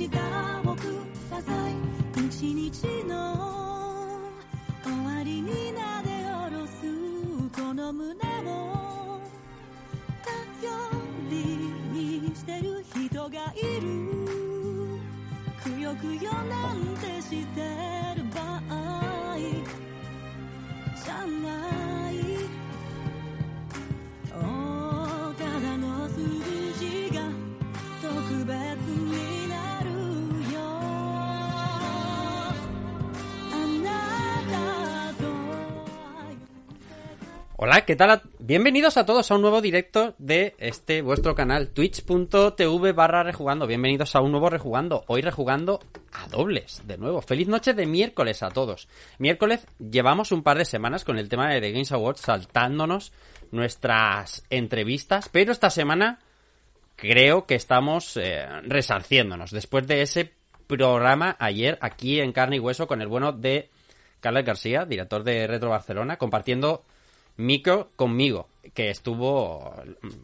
明日をください一日の終わりになで下ろすこの胸を頼りにしてる人がいる。くよくよなんてしてる場合じゃない Hola, ¿qué tal? Bienvenidos a todos a un nuevo directo de este vuestro canal, twitch.tv barra rejugando. Bienvenidos a un nuevo rejugando. Hoy rejugando a dobles, de nuevo. Feliz noche de miércoles a todos. Miércoles llevamos un par de semanas con el tema de The Games Awards saltándonos nuestras entrevistas, pero esta semana creo que estamos eh, resarciéndonos después de ese programa ayer aquí en carne y hueso con el bueno de Carlos García, director de Retro Barcelona, compartiendo micro conmigo, que estuvo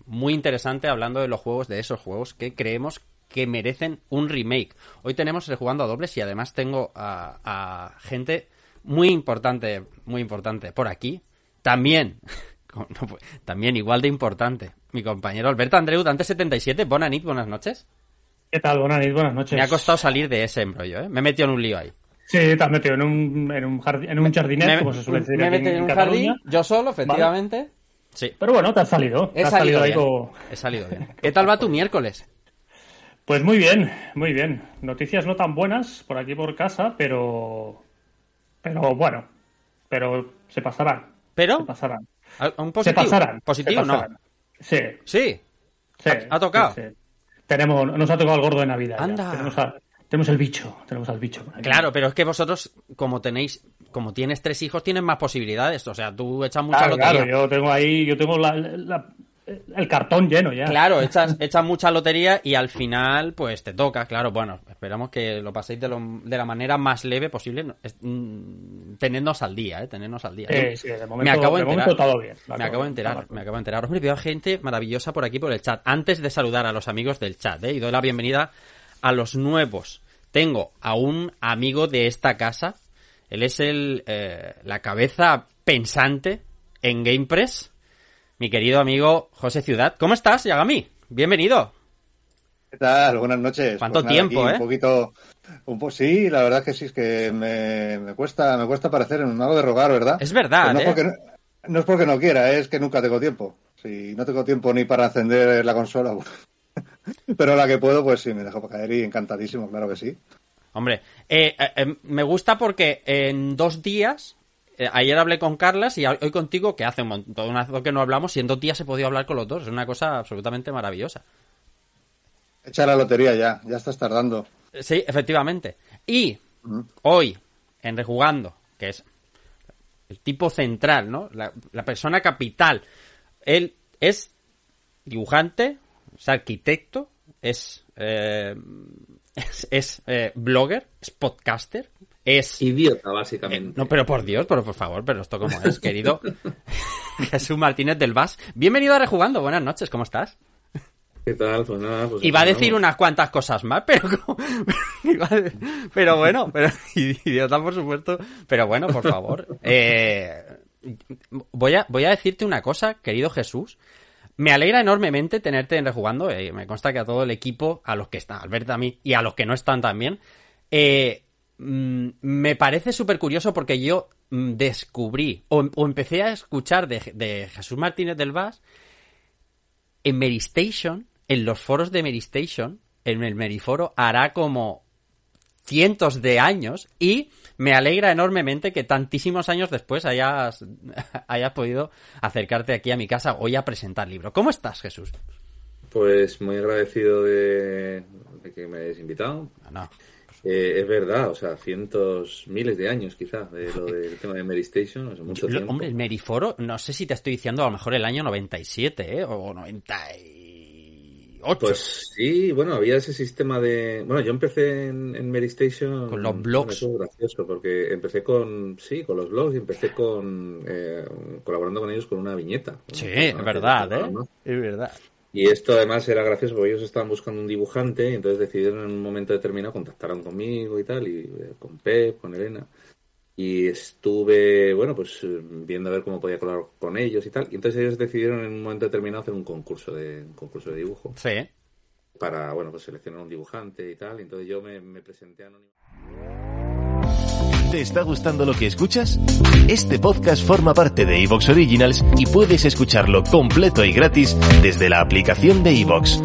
muy interesante hablando de los juegos, de esos juegos que creemos que merecen un remake. Hoy tenemos el jugando a dobles y además tengo a, a gente muy importante, muy importante por aquí. También, también igual de importante, mi compañero Alberto Andreu, Dante 77, buenas buenas noches. ¿Qué tal? Buenas buenas noches. Me ha costado salir de ese embrollo, ¿eh? Me he metido en un lío ahí. Sí, te has metido en un, en un, jardín, en un jardinet, me, como se suele decir me he aquí metido en un Cataluña. jardín, yo solo, efectivamente. Sí, Pero bueno, te has salido. Te he has salido, ahí bien. como- He salido bien. ¿Qué tal va tu miércoles? Pues muy bien, muy bien. Noticias no tan buenas por aquí por casa, pero. Pero bueno. Pero se pasarán. Se ¿Pero? pasarán. ¿A- ¿Un Se positivo? pasarán. ¿Positivo se no? pasarán. Sí, Sí. sí. ¿Ha- ha tocado? sí, sí. Tenemos, nos ha tocado el gordo de Navidad. ya. Anda. Tenemos, a- tenemos el bicho. Tenemos al bicho. Claro, pero es que vosotros, como tenéis, como tienes tres hijos, tienes más posibilidades. O sea, tú echas mucha Claro, lotería. claro, yo tengo ahí, yo tengo la- la- el cartón lleno ya. Claro, echas, echas mucha lotería y al final, pues te toca, claro. Bueno, esperamos que lo paséis de, lo- de la manera más leve posible, es- mm, tenernos al día, ¿eh? Tenernos al día. Sí, sí, de momento, me acabo de enterar. momento todo bien. Me acabo de enterar, me acabo de enterar. Hombre, veo gente maravillosa por aquí por el chat. Antes de saludar a los amigos del chat, ¿eh? y doy la bienvenida a los nuevos. Tengo a un amigo de esta casa. Él es el eh, la cabeza pensante en GamePress. Mi querido amigo José Ciudad. ¿Cómo estás, Yagami? Bienvenido. ¿Qué tal? Buenas noches. ¿Cuánto Pues nada, tiempo, eh? Un poquito, un po sí, la verdad es que sí, es que me, me cuesta, me cuesta aparecer, me hago de rogar, ¿verdad? Es verdad, Pues no, ¿eh? porque no es porque no quiera, es que nunca tengo tiempo. Si no tengo tiempo ni para encender la consola, pero la que puedo, pues sí, me dejo caer y encantadísimo, claro que sí. Hombre, eh, eh, eh, me gusta porque en dos días, eh, ayer hablé con Carlas y hoy contigo, que hace un montón que no hablamos, y en dos días he podido hablar con los dos. Es una cosa absolutamente maravillosa. Echa la lotería ya, ya estás tardando. Sí, efectivamente. Y hoy, en Rejugando, que es el tipo central, ¿no? La, la persona capital. Él es dibujante, es arquitecto, es, eh, es, es, eh, blogger, es podcaster, es... Idiota, Eh, básicamente. no, pero por Dios, pero por favor, pero esto como es, querido Jesús Martínez del VAS. Bienvenido a Rejugando, buenas noches, ¿cómo estás? ¿Qué tal? Pues nada, pues Iba a decir vamos. unas cuantas cosas más, pero como- pero bueno, pero idiota por supuesto, pero bueno, por favor. Eh, voy a voy a decirte una cosa, querido Jesús. Me alegra enormemente tenerte en Rejugando. eh, me consta que a todo el equipo, a los que están, Alberto a mí y a los que no están también. eh, mm, me parece súper curioso porque yo mm, descubrí o, o empecé a escuchar de, de Jesús Martínez del Vaz en Meristation, en los foros de Meristation, en el Meriforo hará como cientos de años y me alegra enormemente que tantísimos años después hayas, hayas podido acercarte aquí a mi casa hoy a presentar libro. ¿Cómo estás, Jesús? Pues muy agradecido de, que me hayas invitado. No. Eh, es verdad, o sea, cientos, miles de años quizás de lo del tema de Mary Station, o sea, mucho tiempo. Hombre, el Meriforo, no sé si te estoy diciendo a lo mejor el año 97, ¿eh? O 98. Pues sí, bueno, había ese sistema de... Bueno, yo empecé en, en Mary Station... Con los blogs. Es gracioso, porque empecé con... Sí, con los blogs y empecé con... Eh, colaborando con ellos con una viñeta. Sí, es verdad, ¿eh? Es verdad. Y esto además era gracioso porque ellos estaban buscando un dibujante y entonces decidieron en un momento determinado, contactaron conmigo y tal, y eh, con Pep, con Elena. Y estuve, bueno, pues viendo a ver cómo podía colaborar con ellos y tal. Y entonces ellos decidieron en un momento determinado hacer un concurso de, un concurso de dibujo. Sí. Para, bueno, pues seleccionar un dibujante y tal. Y entonces yo me, me presenté anónimo. ¿Te está gustando lo que escuchas? Este podcast forma parte de Evox Originals y puedes escucharlo completo y gratis desde la aplicación de Evox.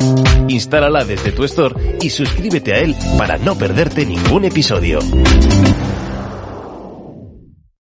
Instálala desde tu store y suscríbete a él para no perderte ningún episodio.